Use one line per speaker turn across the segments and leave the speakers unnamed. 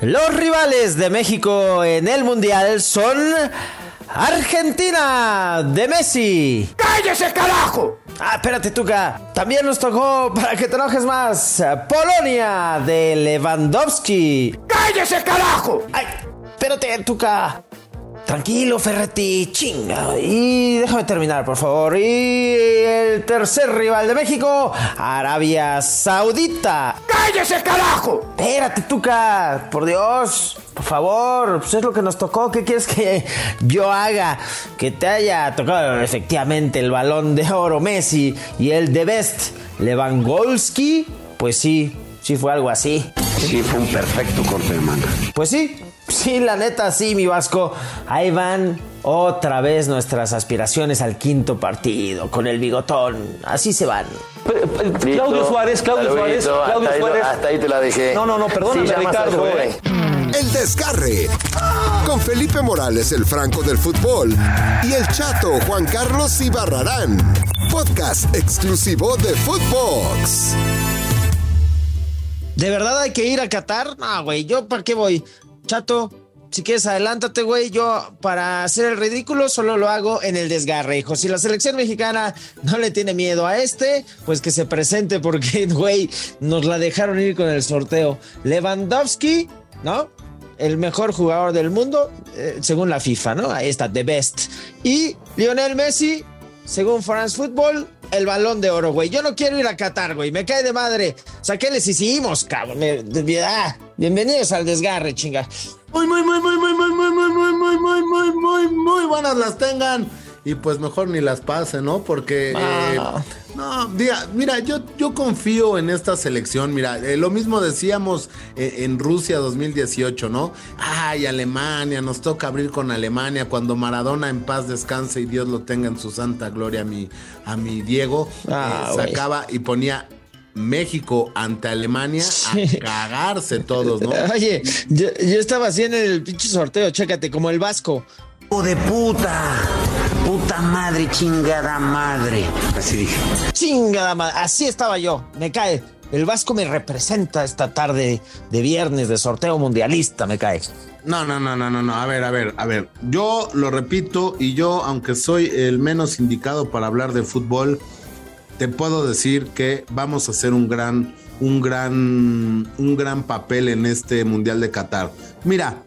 Los rivales de México en el Mundial son Argentina de Messi.
¡Cállese, carajo!
Ah, espérate, Tuca. También nos tocó, para que te enojes más, Polonia de Lewandowski.
¡Cállese, carajo!
Ay, espérate, Tuca. Tranquilo, Ferretti, chinga. Y déjame terminar, por favor. Y el tercer rival de México, Arabia Saudita.
¡Cállese, carajo!
Espérate, Tuca, por Dios, por favor, pues es lo que nos tocó. ¿Qué quieres que yo haga? Que te haya tocado efectivamente el balón de oro Messi y el de Best Lewandowski. Pues sí, sí fue algo así.
Sí, fue un perfecto corte de manga.
Pues sí, Sí, la neta, sí, mi Vasco. Ahí van otra vez nuestras aspiraciones al quinto partido, con el bigotón. Así se van.
Claudio Suárez, Claudio Suárez, Claudio
hasta
Suárez.
Ahí, hasta ahí te la dejé.
No, no, no, perdóname,
Sí,
Ricardo, eh.
El Desgarre. Con Felipe Morales, el Franco del Fútbol. Y el Chato Juan Carlos Ibarrarán. Podcast exclusivo de Footbox.
¿De verdad hay que ir a Qatar? No, güey, ¿yo para qué voy? Chato, si quieres adelántate, güey. Yo para hacer el ridículo solo lo hago en el desgarre, hijo. Si la selección mexicana no le tiene miedo a este, pues que se presente porque, güey, nos la dejaron ir con el sorteo. Lewandowski, ¿no? El mejor jugador del mundo, eh, según la FIFA, ¿no? Ahí está, the best. Y Lionel Messi, según France Football, el balón de oro, güey. Yo no quiero ir a Qatar, güey. Me cae de madre. O sea, ¿qué les hicimos, cabrón? Ah, bienvenidos al desgarre, chinga.
Muy, muy, muy, muy, muy, muy, muy, muy, muy, muy, muy, muy, muy, muy buenas las tengan. Y pues mejor ni las pasen, ¿no? Porque. eh,
Ah.
No, diga, mira, yo, yo confío en esta selección. Mira, eh, lo mismo decíamos eh, en Rusia 2018, ¿no? Ay, Alemania, nos toca abrir con Alemania cuando Maradona en paz descanse y Dios lo tenga en su santa gloria a mi, a mi Diego.
Ah,
eh,
güey.
sacaba y ponía México ante Alemania
Sí.
a cagarse todos, ¿no?
Oye, yo, yo estaba así en el pinche sorteo, chécate, como el vasco.
¡Hijo de puta! ¡Puta madre, chingada madre! Así dije.
Chingada madre, así estaba yo. Me cae. El vasco me representa esta tarde de viernes de sorteo mundialista, me cae.
No, no, no, no, no, no. A ver, a ver, a ver. Yo lo repito y yo, aunque soy el menos indicado para hablar de fútbol, te puedo decir que vamos a hacer un gran, un gran, un gran papel en este Mundial de Qatar. Mira,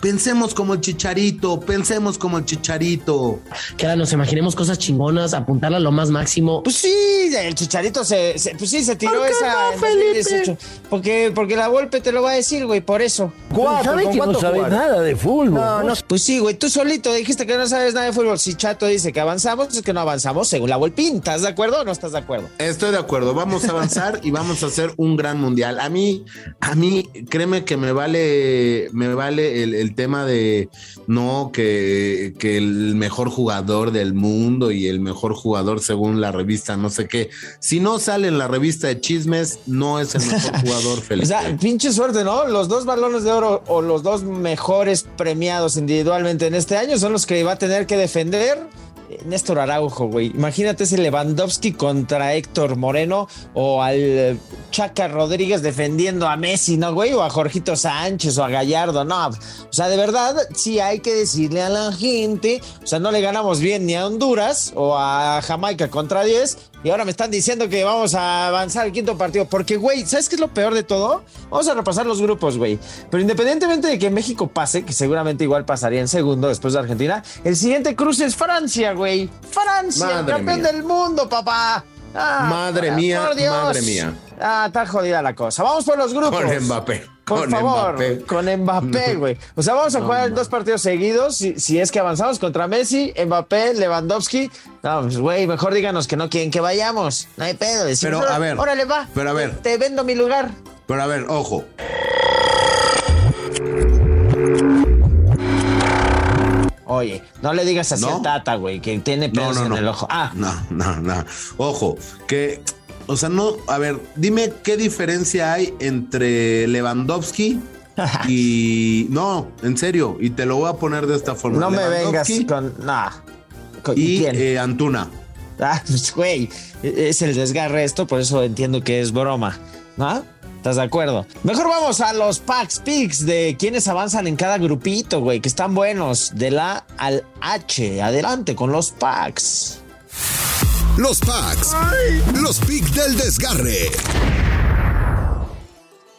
pensemos como el chicharito, pensemos como el chicharito.
que ahora nos imaginemos cosas chingonas, apuntarla a lo más máximo.
Pues sí, el chicharito se, se- pues sí, se tiró
¿Por qué
esa
no, Felipe?
2018. Porque, porque la golpe te lo va a decir, güey, por eso.
¿Sabe que no sabe nada de fútbol?
No, no, pues sí, güey, tú solito dijiste que no sabes nada de fútbol. Si Chato dice que avanzamos, es que no avanzamos según la Volpín. ¿Estás de acuerdo o no estás de acuerdo?
Estoy de acuerdo, vamos a avanzar y vamos a hacer un gran mundial. A mí, a mí, créeme que me vale, me vale el, el tema de no que, que el mejor jugador del mundo y el mejor jugador según la revista, no sé qué. Si no sale en la revista de chismes, no es el mejor jugador,
O
Felipe.
sea, pinche suerte, ¿no? Los dos balones de oro o los dos mejores premiados individualmente en este año son los que va a tener que defender eh, Néstor Araujo, güey. Imagínate ese Lewandowski contra Héctor Moreno o al eh, Chaca Rodríguez defendiendo a Messi, ¿no, güey? O a Jorgito Sánchez o a Gallardo, no. O sea, de verdad, sí hay que decirle a la gente, o sea, no le ganamos bien ni a Honduras o a Jamaica contra 10 y ahora me están diciendo que vamos a avanzar al quinto partido. Porque, güey, ¿sabes qué es lo peor de todo? Vamos a repasar los grupos, güey. Pero independientemente de que México pase, que seguramente igual pasaría en segundo después de Argentina, el siguiente cruce es Francia, güey. Francia,
Madre
campeón
mía.
del mundo, papá. Ah,
Madre mía, madre mía.
Ah, está jodida la cosa. Vamos por los grupos.
Con Mbappé.
Por
con
favor,
Mbappé.
con Mbappé, güey. O sea, vamos a jugar dos partidos seguidos. Si, si es que avanzamos contra Messi, Mbappé, Lewandowski. No, pues, güey, mejor díganos que no quieren que vayamos. No hay pedo. Decimos,
Pero, a ver,
Órale, va.
pero, a ver.
Te vendo mi lugar.
Pero a ver, ojo.
Oye, no le digas así
¿No?
a Tata, güey, que tiene pedos
no,
en el ojo. Ah,
No, no, no. Ojo, que, o sea, no, a ver, dime qué diferencia hay entre Lewandowski y. No, en serio, y te lo voy a poner de esta forma.
no me vengas con. Nah. Con-
Y
¿Quién?
eh, Antuna.
Ah, pues, güey, es el desgarre esto, por eso entiendo que es broma. ¿No? ¿Estás de acuerdo? Mejor vamos a los packs picks de quienes avanzan en cada grupito, güey, que están buenos. De la al H. Adelante con los packs.
Los packs. Los picks del desgarre.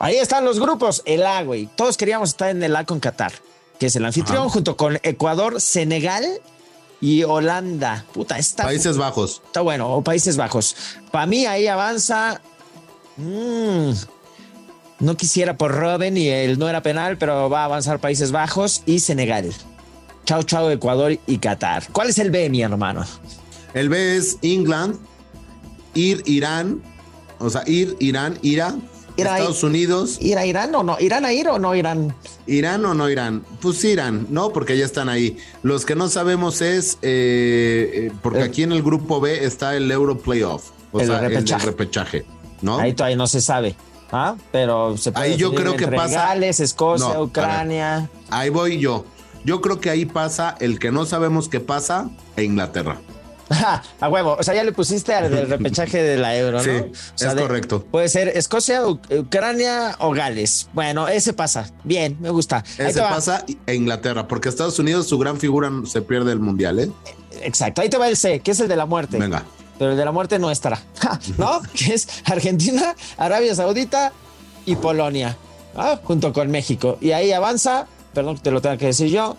Ahí están los grupos. El A, güey. Todos queríamos estar en el A con Qatar, que es el anfitrión, junto con Ecuador, Senegal y Holanda. Puta, está.
Países Bajos.
Está bueno, o Países Bajos. Para mí ahí avanza. Mm, no quisiera por Robin y él no era penal, pero va a avanzar Países Bajos y Senegal. Chao, chao, Ecuador y Qatar. ¿Cuál es el B, mi hermano?
El B es England, Ir, Irán, o sea, Ir, Irán, Ira, Estados Unidos.
¿Ir a Irán o no? ¿Irán a ir o no Irán?
¿Irán o no Irán? Pues Irán, ¿no? Porque ya están ahí. Los que no sabemos es, eh, eh, porque aquí en el grupo B está el Euro Playoff, o
El
sea, el,
repechaje.
del repechaje, ¿no?
Ahí todavía no se sabe. ¿ah? Pero se puede
Ahí yo creo que pasa-
Gales, Escocia,
No, a.
Ucrania.
Ahí voy yo. Yo creo que ahí pasa el que no sabemos qué pasa e Inglaterra.
a huevo. O sea, ya le pusiste al del repechaje de la euro, ¿no?
Sí,
O sea,
es
de-
correcto.
Puede ser Escocia, Ucrania o Gales. Bueno, ese pasa. Bien, me gusta.
Ese pasa e Inglaterra, porque Estados Unidos, su gran figura, se pierde el mundial, ¿eh?
Exacto. Ahí te va el C, que es el de la muerte.
Venga.
Pero el de la muerte no estará. ¿No? que es Argentina, Arabia Saudita y Polonia. Junto con México. Y ahí avanza, perdón que te lo tenga que decir yo.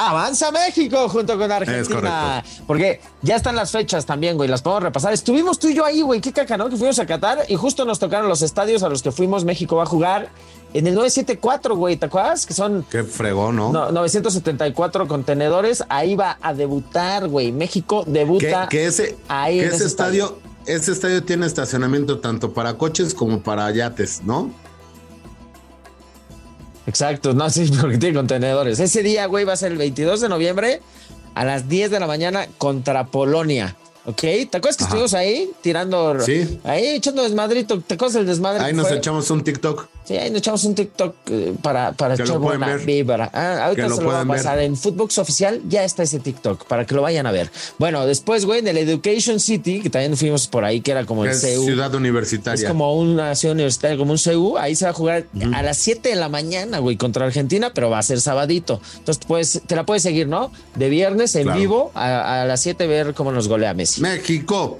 Avanza México junto con Argentina. Porque ya están las fechas también, güey. Las podemos repasar. Estuvimos tú y yo ahí, güey. Qué caca, ¿no? Que fuimos a Qatar y justo nos tocaron los estadios a los que fuimos. México va a jugar en el 974, güey. ¿Te acuerdas? Que son
Qué fregón, ¿no?
no, 974 contenedores. Ahí va a debutar, güey. México debuta.
que ese,
ahí
que ese
ese
estadio, ese estadio tiene estacionamiento tanto para coches como para yates, ¿no?
Exacto, no, sí, porque tiene contenedores. Ese día, güey, va a ser el 22 de noviembre a las 10 de la mañana contra Polonia. ¿Ok? ¿Te acuerdas que
Ajá.
estuvimos ahí tirando?
Sí.
Ahí echando desmadrito. ¿Te acuerdas del desmadre?
Ahí nos
fue?
echamos un TikTok.
Sí, ahí nos echamos un TikTok eh, para, para
Que
echar
lo
buena
ver.
Ah, ahorita
Que lo
se lo va a
pueden ver.
pasar en Footbox Oficial. Ya está ese TikTok para que lo vayan a ver. Bueno, después, güey, en el Education City, que también fuimos por ahí, que era como
que
el
es
CEU.
ciudad
Es
universitaria.
como una ciudad universitaria, como un CU. Ahí se va a jugar a las 7 de la mañana, güey, contra Argentina, pero va a ser sabadito. Entonces, pues, te la puedes seguir, ¿no? De viernes en
Claro.
vivo a, a las 7 ver cómo nos golea Messi.
México.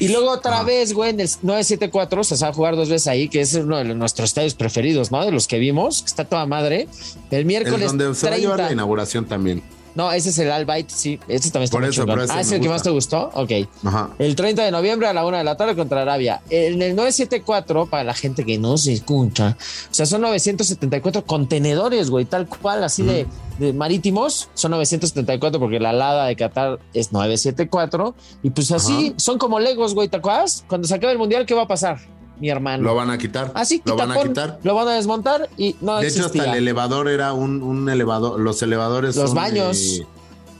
Y luego otra
Ah.
vez, güey, en el 974, o se va a jugar dos veces ahí, que es uno de nuestros estadios preferidos, ¿no? De los que vimos, que está toda madre. El
Es
miércoles
donde se va a
30.
llevar la inauguración también.
No, ese es el Albight, sí. Ese también está
Por
muy
eso,
chingón. Ah, ¿es el que más te gustó? Ok.
Ajá.
El 30 de noviembre a la una de la tarde contra Arabia. En el 974, para la gente que no se escucha, o sea, son 974 contenedores, güey, tal cual, así de, de marítimos. Son 974 porque la alada de Qatar es 974. Y pues así,
Ajá.
son como Legos, güey, ¿te acuerdas? Cuando se acabe el mundial, ¿qué va a pasar? Mi hermano.
Lo van a quitar.
Así,
Lo van a quitar.
Lo van a desmontar y no
De hecho, hasta el elevador era un, un elevador. Los elevadores
Los
son,
baños.
eh,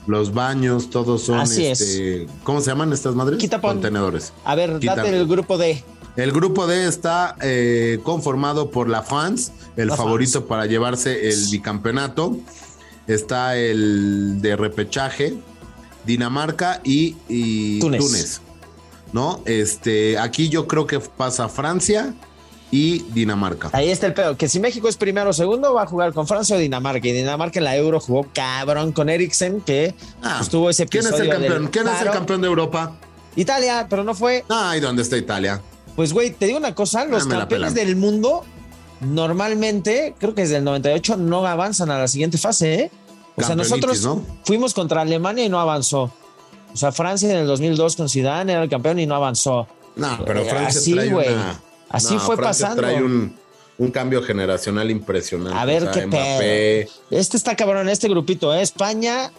los baños, todos son.
Así
este, ¿Cómo se llaman estas madres?
Quitapón.
Contenedores.
A ver,
Quítame.
date el grupo D.
El grupo D está eh, conformado por la France, el
La
favorito para llevarse el bicampeonato. Está el de repechaje, Dinamarca y, y
Túnez.
Túnez. ¿No? Este, aquí yo creo que pasa Francia y Dinamarca.
Ahí está el pedo, que si México es primero o segundo, va a jugar con Francia o Dinamarca. Y Dinamarca en la Euro jugó cabrón con Eriksen, que
Ah,
pues, tuvo ese
¿Quién es el
episodio
campeón? ¿Quién es el campeón de Europa?
Italia, pero no fue.
Ay, ¿dónde está Italia?
Pues, güey, te digo una cosa, los
Ah, la
campeones del mundo normalmente, creo que desde el 98, no avanzan a la siguiente fase, ¿eh? O sea, nosotros
¿no?
fuimos contra Alemania y no avanzó. O sea, Francia en el 2002 con Zidane era el campeón y no avanzó.
No, pero
Eh,
Francia
así,
trae
güey.
una...
Así
No,
fue
Francia
pasando.
trae un, un cambio generacional impresionante.
A ver
O sea,
qué
Mbappé,
pedo. Este está cabrón, este grupito, ¿eh? España,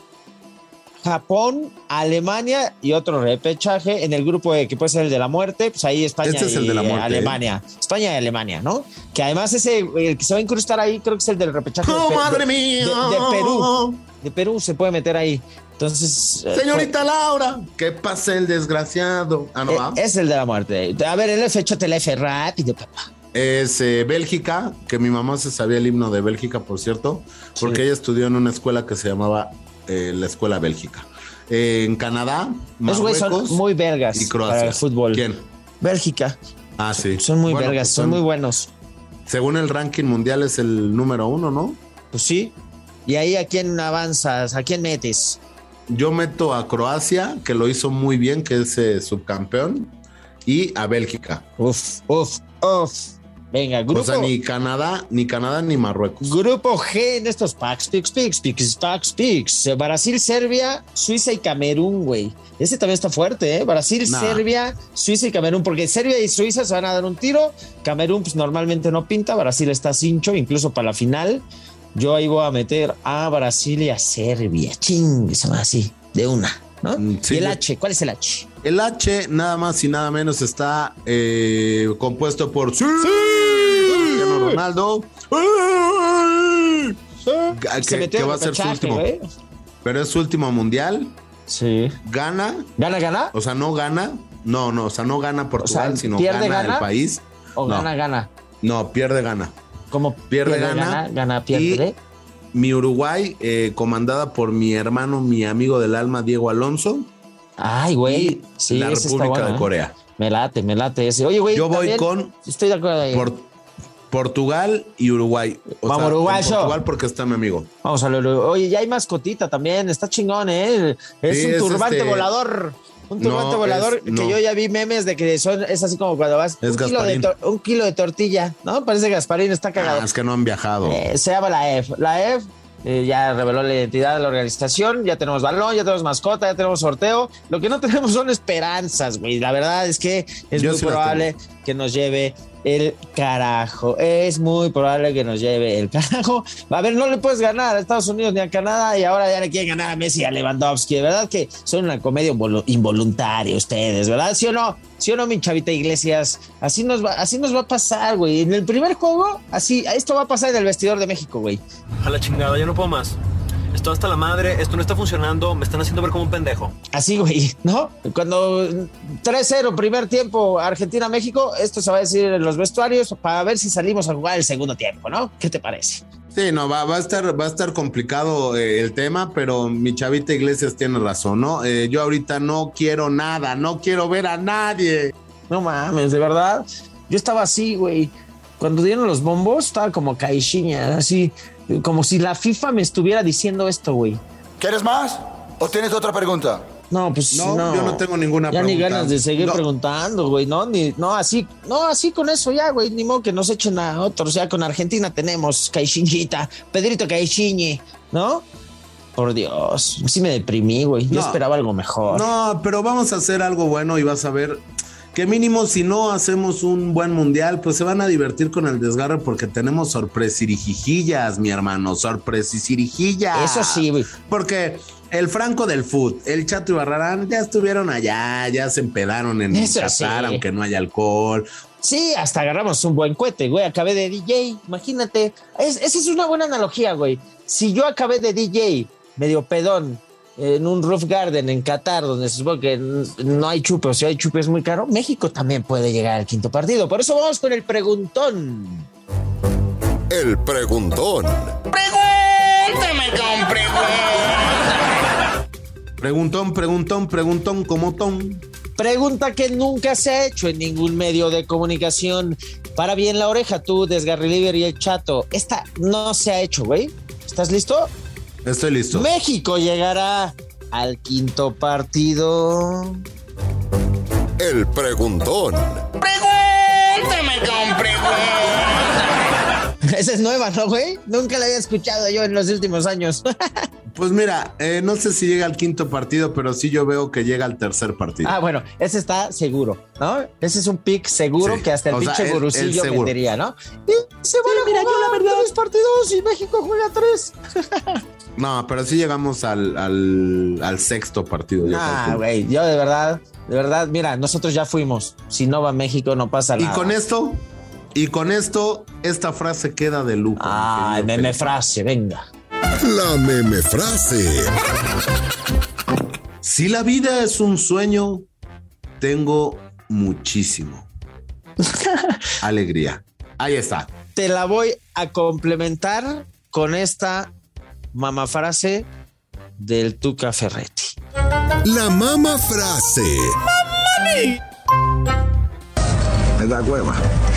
Japón, Alemania y otro repechaje en el grupo E, que puede ser el de la muerte, pues ahí España
Este es el
y
de la muerte,
Alemania. España y Alemania, ¿no? Que además ese, el que se va a incrustar ahí, creo que es el del repechaje.
¡Oh,
de,
madre
de-
mía!
de- de Perú. De Perú se puede meter ahí. Entonces. eh,
Señorita Laura, ¿qué pasa el desgraciado? Ah, no,
eh,
va.
es el de la muerte. A ver, el F, échate el F rápido, papá.
Es eh, Bélgica, que mi mamá se sabía el himno de Bélgica, por cierto, porque
Sí.
ella estudió en una escuela que se llamaba eh, la Escuela Bélgica. Eh, en Canadá,
güeyes
Marruecos
son muy belgas
y
para
Croacia.
el fútbol.
¿Quién?
Bélgica.
Ah, sí.
Son muy
Bueno,
vergas,
pues
son muy buenos.
Según el ranking mundial es el número uno, ¿no?
Pues sí. Y ahí a quién avanzas, a quién metes.
Yo meto a Croacia, que lo hizo muy bien, que es eh, subcampeón, y a Bélgica.
Uf, uf, uf. Venga, grupo,
O sea, ni Canadá, ni Canadá, ni Marruecos.
grupo G en estos packs, picks, picks, picks, packs, picks. Brasil, Serbia, Suiza y Camerún, güey. Ese también está fuerte, ¿eh? Brasil,
Nah.
Serbia, Suiza y Camerún, porque Serbia y Suiza se van a dar un tiro. Camerún, pues normalmente no pinta. Brasil está cincho, incluso para la final. Yo ahí voy a meter a Brasil y a Serbia. Ching, así, de una, ¿no?
Mm, sí,
y el H, ¿cuál es el H?
El H, nada más y nada menos, está eh, compuesto por ¡Sí! Cristiano Ronaldo, que,
Se metió
que
en
va a ser su último. Pero es su último mundial.
Sí.
Gana,
¿Gana, gana?
o sea, no gana. No, no, o sea, no gana Portugal, sino
¿pierde,
gana,
gana?
el país.
¿O
No.
gana, gana?
No, pierde, gana.
¿Cómo
Pierde, gana.
Gana, gana, pierde.
Mi Uruguay, eh, comandada por mi hermano, mi amigo del alma, Diego Alonso,
Ay, güey. Sí,
la República de
¿eh?
Corea.
Me late, me late ese. Oye, güey.
Yo voy con
Estoy de acuerdo ahí.
Por- Portugal y Uruguay. O
Vamos,
sea, en
uruguayo.
Portugal porque está mi amigo.
Vamos a ver. Oye, ya hay mascotita también. Está chingón, ¿eh? Es
Sí,
un
es
turbante
este-
volador. Un turbante
No,
volador
es-
que yo ya vi memes de que son, es así como cuando vas.
Es
un, kilo de un kilo de tortilla, ¿no? Parece Gasparín está cagado.
Ah, es que no han viajado.
Eh, se llama la EF. La EF eh, ya reveló la identidad de la organización, ya tenemos balón, ya tenemos mascota, ya tenemos sorteo. Lo que no tenemos son esperanzas, güey. La verdad es que es
Yo
muy
sí
probable que nos lleve el carajo. Es muy probable que nos lleve el carajo. A ver, no le puedes ganar a Estados Unidos ni a Canadá y ahora ya le quieren ganar a Messi y a Lewandowski. De verdad que son una comedia involu- involuntaria ustedes, ¿verdad? ¿Sí o no? ¿Sí o no, mi chavita Iglesias? Así nos va, así nos va a pasar, güey. En el primer juego, así, esto va a pasar en el vestidor de México, güey.
A la chingada, yo no puedo más. Esto hasta la madre, esto no está funcionando, me están haciendo ver como un pendejo.
Así, güey, ¿no? Cuando 3-0 primer tiempo Argentina-México, esto se va a decir en los vestuarios para ver si salimos a jugar el segundo tiempo, ¿no? ¿Qué te parece?
Sí, no, va, va a estar, va a estar complicado eh, el tema, pero mi chavita Iglesias tiene razón, ¿no? Eh, yo ahorita no quiero nada, no quiero ver a nadie.
No mames, de verdad. Yo estaba así, güey. Cuando dieron los bombos, estaba como caixinha, así, como si la FIFA me estuviera diciendo esto, güey.
¿Quieres más? ¿O tienes otra pregunta?
No, pues
No,
no.
yo no tengo ninguna
Ya ni
pregunta.
ganas de seguir
No.
preguntando, güey, ¿no? Ni, no, así, no, así con eso ya, güey, ni modo que nos echen a otros. Ya con Argentina tenemos Caixinchita, Pedrito Caixinhe, ¿no? Por Dios, sí me deprimí, güey. Yo
No.
esperaba algo mejor.
No, pero vamos a hacer algo bueno y vas a ver que mínimo si no hacemos un buen mundial, pues se van a divertir con el desgarre porque tenemos sorpresirijillas, mi hermano, sorpresirijillas.
Eso sí, güey.
Porque el Franco del Foot, el Chato y Barrarán ya estuvieron allá, ya se empedaron en
Eso
Qatar,
sí.
aunque no haya alcohol.
Sí, hasta agarramos un buen cohete, güey. Acabé de DJ, imagínate. Es- esa es una buena analogía, güey. Si yo acabé de DJ, medio pedón, en un roof garden en Qatar, donde se supone que no hay chupe, o si hay chupe es muy caro, México también puede llegar al quinto partido. Por eso vamos con el preguntón.
El preguntón.
Preguntón, preguntón, preguntón, como ton.
Pregunta que nunca se ha hecho en ningún medio de comunicación. Para bien la oreja, tú, Desgarriliver y el chato. Esta no se ha hecho, güey. ¿Estás listo?
Estoy listo.
México llegará al quinto partido.
El preguntón.
Esa es nueva, ¿no, güey? Nunca la había escuchado yo en los últimos años.
Pues mira, eh, no sé si llega al quinto partido, pero sí yo veo que llega al tercer partido.
ah, bueno, ese está seguro, ¿no? Ese es un pick seguro
Sí,
que hasta el
o
pinche
el- el
gurusillo
seguro.
vendería, ¿no? Y se van a jugar tres partidos y México juega tres.
No, pero sí llegamos al, al, al sexto partido. yo
Ah, güey, yo de verdad, de verdad, mira, nosotros ya fuimos. Si no va México, no pasa
y
nada.
con esto, y con esto, esta frase queda de lujo. querido
meme
Felipe.
frase, venga.
La meme frase.
Si la vida es un sueño, tengo muchísimo. Alegría. Ahí está.
Te la voy a complementar con esta mamafrase del Tuca Ferretti.
La mama frase.
Me da hueva.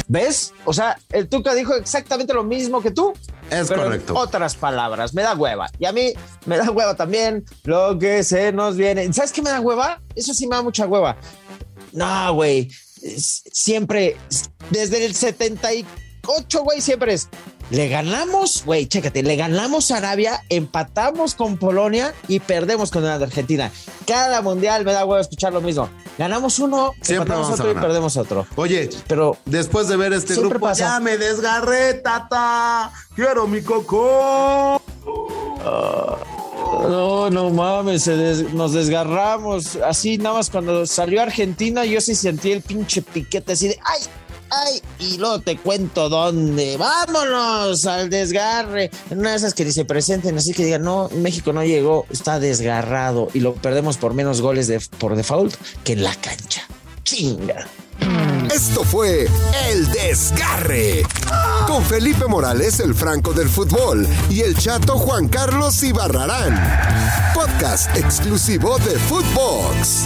¿Ves? O sea, el Tuca dijo exactamente lo mismo que tú.
Es
pero en
correcto.
otras palabras, me da hueva. Y a mí me da hueva también lo que se nos viene. ¿Sabes qué me da hueva? Eso sí me da mucha hueva. No, güey. Siempre, desde el 78, güey, siempre es. Le ganamos, güey, chécate, le ganamos a Arabia, empatamos con Polonia y perdemos con Argentina. Cada mundial me da hueva escuchar lo mismo. Ganamos uno,
Siempre
empatamos otro y perdemos otro.
Oye,
Pero
después de ver este grupo,
pasa.
ya me desgarré, tata. Quiero mi coco.
No, no mames, des- nos desgarramos. Así nada más cuando salió Argentina, yo sí sentí el pinche piquete así de ¡ay! ¡Ay! Y luego te cuento dónde. ¡Vámonos al desgarre! Una de esas que ni se presenten, así que digan, no, México no llegó, está desgarrado y lo perdemos por menos goles por default que en la cancha. ¡Chinga!
Esto fue El Desgarre. Con Felipe Morales, el Franco del Fútbol, y el chato Juan Carlos Ibarrarán. Podcast exclusivo de Footbox.